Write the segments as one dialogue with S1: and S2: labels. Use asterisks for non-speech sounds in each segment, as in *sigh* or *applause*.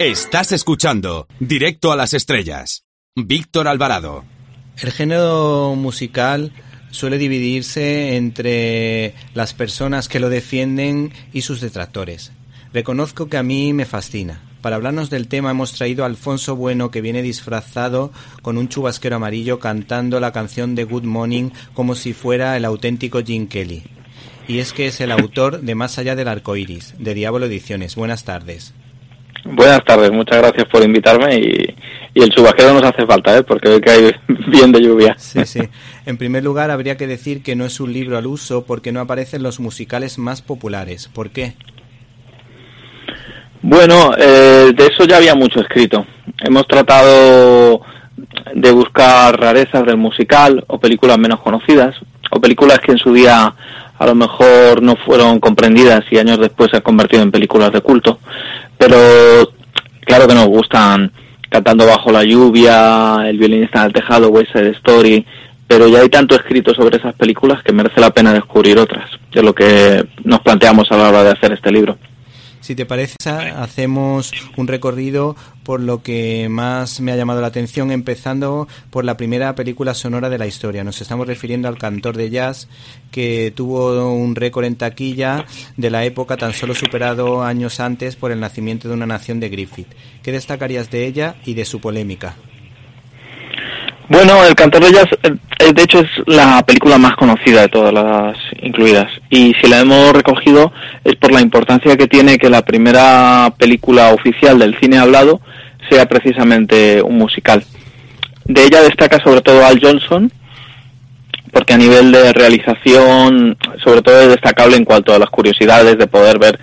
S1: Estás escuchando Directo a las Estrellas. Víctor Alvarado.
S2: El género musical suele dividirse entre las personas que lo defienden y sus detractores. Reconozco que a mí me fascina. Para hablarnos del tema hemos traído a Alfonso Bueno que viene disfrazado con un chubasquero amarillo cantando la canción de Good Morning como si fuera el auténtico Jim Kelly. Y es que es el autor de Más allá del arco iris, de Diablo Ediciones. Buenas tardes.
S3: Buenas tardes, muchas gracias por invitarme y, el chubasquero nos hace falta, ¿eh? porque hoy que hay *laughs* bien de lluvia.
S2: Sí, sí. En primer lugar, habría que decir que no es un libro al uso porque no aparecen los musicales más populares. ¿Por qué?
S3: Bueno, eh, de eso ya había mucho escrito. Hemos tratado de buscar rarezas del musical o películas menos conocidas o películas que en su día a lo mejor no fueron comprendidas y años después se han convertido en películas de culto pero claro que nos gustan Cantando bajo la lluvia, El violinista en el tejado, West Side Story, pero ya hay tanto escrito sobre esas películas que merece la pena descubrir otras, de lo que nos planteamos a la hora de hacer este libro.
S2: Si te parece, hacemos un recorrido por lo que más me ha llamado la atención, empezando por la primera película sonora de la historia. Nos estamos refiriendo al cantor de jazz que tuvo un récord en taquilla de la época, tan solo superado años antes por el nacimiento de una nación de Griffith. ¿Qué destacarías de ella y de su polémica?
S3: Bueno, El de Jazz, eh, de hecho, es la película más conocida de todas las incluidas. Y si la hemos recogido es por la importancia que tiene que la primera película oficial del cine hablado sea precisamente un musical. De ella destaca sobre todo Al Johnson, porque a nivel de realización, sobre todo es destacable en cuanto a las curiosidades de poder ver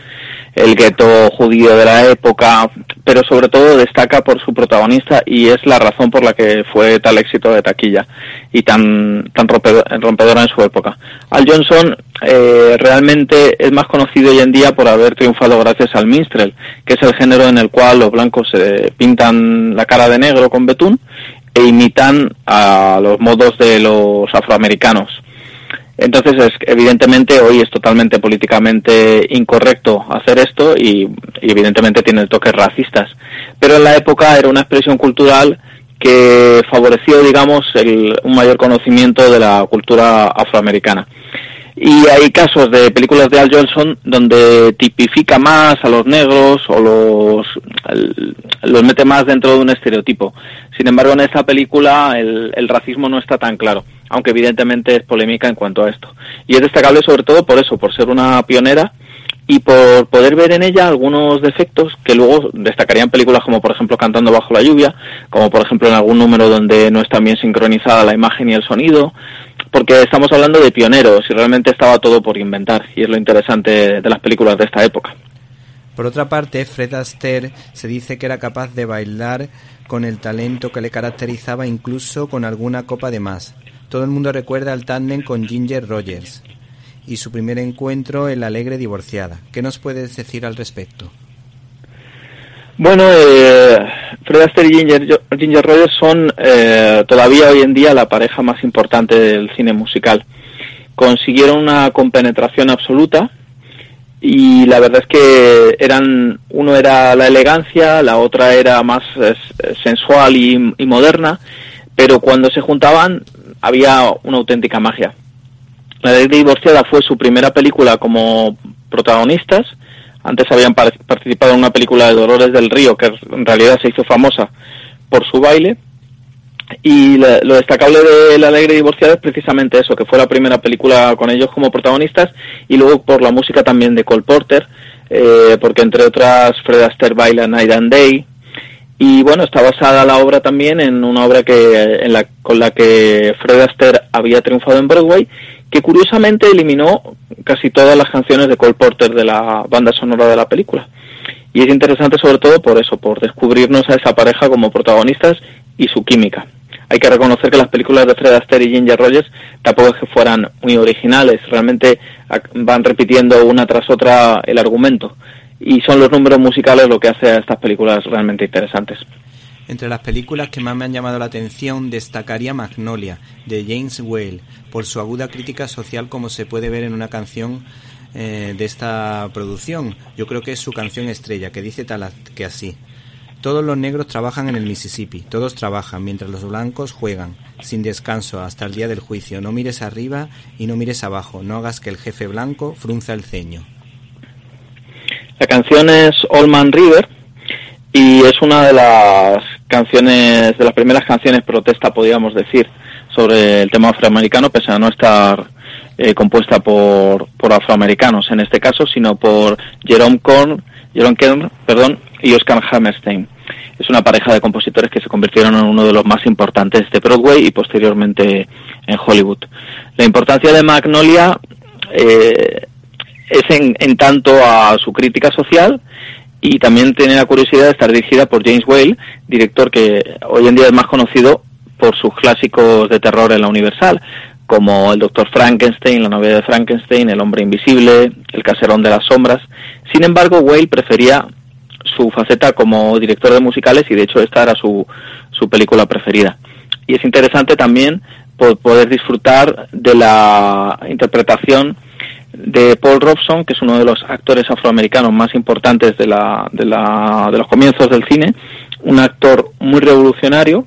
S3: el gueto judío de la época, pero sobre todo destaca por su protagonista y es la razón por la que fue tal éxito de taquilla y tan, tan rompedora en su época. Al Johnson eh, realmente es más conocido hoy en día por haber triunfado gracias al minstrel, que es el género en el cual los blancos se pintan la cara de negro con betún e imitan a los modos de los afroamericanos. Entonces, es, evidentemente, hoy es totalmente políticamente incorrecto hacer esto y, evidentemente tiene toques racistas. Pero en la época era una expresión cultural que favoreció, digamos, un mayor conocimiento de la cultura afroamericana. Y hay casos de películas de Al Johnson donde tipifica más a los negros o los, los mete más dentro de un estereotipo. Sin embargo, en esta película el racismo no está tan claro aunque evidentemente es polémica en cuanto a esto. Y es destacable sobre todo por eso, por ser una pionera y por poder ver en ella algunos defectos que luego destacarían películas como por ejemplo Cantando bajo la lluvia, como por ejemplo en algún número donde no está bien sincronizada la imagen y el sonido, porque estamos hablando de pioneros y realmente estaba todo por inventar y es lo interesante de las películas de esta época.
S2: Por otra parte, Fred Astaire se dice que era capaz de bailar con el talento que le caracterizaba incluso con alguna copa de más. Todo el mundo recuerda al tándem con Ginger Rogers y su primer encuentro en La Alegre Divorciada. ¿Qué nos puedes decir al respecto?
S3: Bueno, eh, Fred Astaire y Ginger, Rogers son eh, todavía hoy en día la pareja más importante del cine musical. Consiguieron una compenetración absoluta y la verdad es que eran uno era la elegancia, la otra era más sensual y, y moderna, pero cuando se juntaban había una auténtica magia. La ley divorciada fue su primera película como protagonistas. Antes habían participado en una película de Dolores del Río que en realidad se hizo famosa por su baile. Y lo destacable de La Alegre Divorciada es precisamente eso, que fue la primera película con ellos como protagonistas y luego por la música también de Cole Porter, eh, porque entre otras Fred Astaire baila Night and Day, y bueno, está basada la obra también en una obra que, en la, con la que Fred Astaire había triunfado en Broadway, que curiosamente eliminó casi todas las canciones de Cole Porter de la banda sonora de la película. Y es interesante sobre todo por eso, por descubrirnos a esa pareja como protagonistas y su química. Hay que reconocer que las películas de Fred Astaire y Ginger Rogers tampoco es que fueran muy originales, realmente van repitiendo una tras otra el argumento y son los números musicales lo que hace a estas películas realmente interesantes.
S2: Entre las películas que más me han llamado la atención destacaría Magnolia, de James Whale, por su aguda crítica social como se puede ver en una canción eh, de esta producción. Yo creo que es su canción estrella, que dice tal que así. Todos los negros trabajan en el Mississippi, todos trabajan mientras los blancos juegan, sin descanso hasta el día del juicio. No mires arriba y no mires abajo, no hagas que el jefe blanco frunza el ceño.
S3: La canción es All Man River y es una de las canciones, de las primeras canciones protesta, podríamos decir, sobre el tema afroamericano, pese a no estar eh, compuesta por, por afroamericanos en este caso, sino por Jerome Korn, Jerome Kern, perdón, y Oscar Hammerstein. Es una pareja de compositores que se convirtieron en uno de los más importantes de Broadway y posteriormente en Hollywood. La importancia de Magnolia eh, es en, tanto a su crítica social y también tiene la curiosidad de estar dirigida por James Whale, director que hoy en día es más conocido por sus clásicos de terror en la Universal, como El Doctor Frankenstein, La novela de Frankenstein, El Hombre Invisible, El Caserón de las Sombras. Sin embargo, Whale prefería su faceta como director de musicales y de hecho esta era su, su película preferida. Y es interesante también poder disfrutar de la interpretación de Paul Robson, que es uno de los actores afroamericanos más importantes de, la, de, la, de los comienzos del cine, un actor muy revolucionario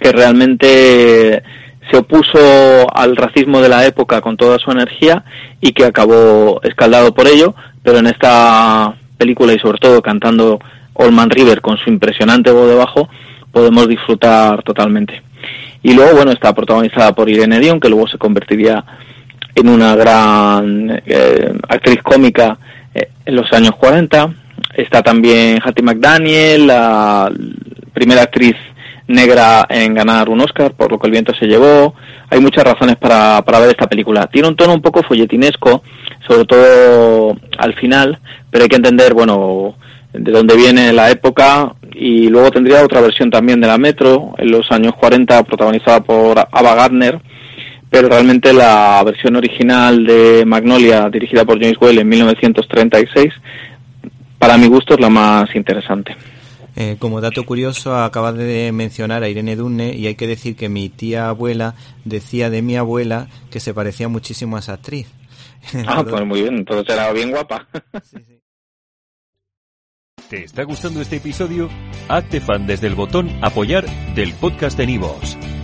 S3: que realmente se opuso al racismo de la época con toda su energía y que acabó escaldado por ello, pero en esta película y sobre todo cantando Allman River con su impresionante voz de bajo, podemos disfrutar totalmente. Y luego, bueno, está protagonizada por Irene Dion, que luego se convertiría en una gran eh, actriz cómica eh, en los años 40. Está también Hattie McDaniel, la primera actriz negra en ganar un Oscar, por lo que el viento se llevó. Hay muchas razones para, para ver esta película. Tiene un tono un poco folletinesco, sobre todo al final, pero hay que entender, bueno, de dónde viene la época y luego tendría otra versión también de la Metro en los años 40 protagonizada por Ava Gardner pero realmente la versión original de Magnolia, dirigida por James Whale en 1936, para mi gusto es la más interesante.
S2: Eh, como dato curioso, acabas de mencionar a Irene Dunne y hay que decir que mi tía abuela decía de mi abuela que se parecía muchísimo a esa actriz. *laughs*
S3: Ah, pues muy bien, entonces era bien guapa. *laughs*
S4: ¿Te está gustando este episodio? Hazte fan desde el botón apoyar del podcast de Nivos.